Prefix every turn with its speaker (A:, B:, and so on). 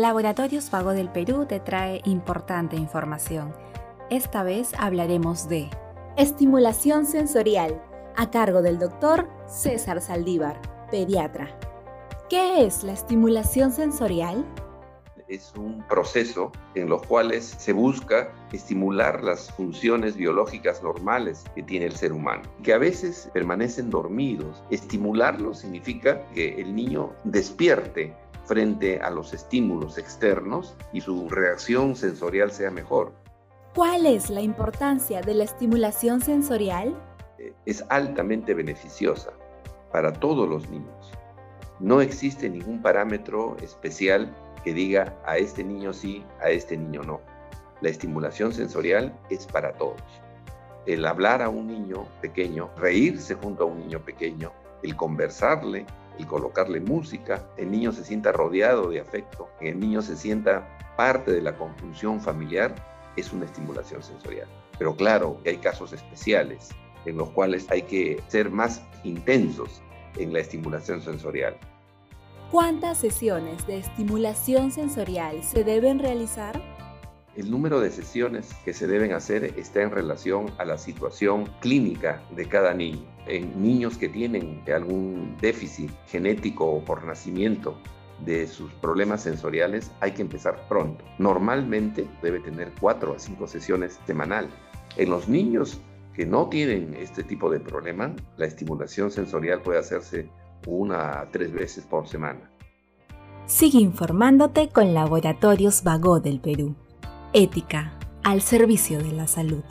A: Laboratorios Vago del Perú te trae importante información. Esta vez hablaremos de estimulación sensorial, a cargo del doctor César Saldívar, pediatra. ¿Qué es la estimulación sensorial?
B: es un proceso en los cuales se busca estimular las funciones biológicas normales que tiene el ser humano, que a veces permanecen dormidos. Estimularlo significa que el niño despierte frente a los estímulos externos y su reacción sensorial sea mejor.
A: ¿Cuál es la importancia de la estimulación sensorial?
B: Eh, es altamente beneficiosa para todos los niños. No existe ningún parámetro especial que diga a este niño sí, a este niño no. La estimulación sensorial es para todos. El hablar a un niño pequeño, reírse junto a un niño pequeño, el conversarle, el colocarle música, el niño se sienta rodeado de afecto, el niño se sienta parte de la conjunción familiar, es una estimulación sensorial. Pero claro hay casos especiales en los cuales hay que ser más intensos en la estimulación sensorial.
A: ¿Cuántas sesiones de estimulación sensorial se deben realizar?
B: El número de sesiones que se deben hacer está en relación a la situación clínica de cada niño. En niños que tienen algún déficit genético o por nacimiento de sus problemas sensoriales hay que empezar pronto. Normalmente debe tener cuatro a cinco sesiones semanal. En los niños que no tienen este tipo de problema, la estimulación sensorial puede hacerse una a tres veces por semana.
A: Sigue informándote con Laboratorios Vago del Perú. Ética al servicio de la salud.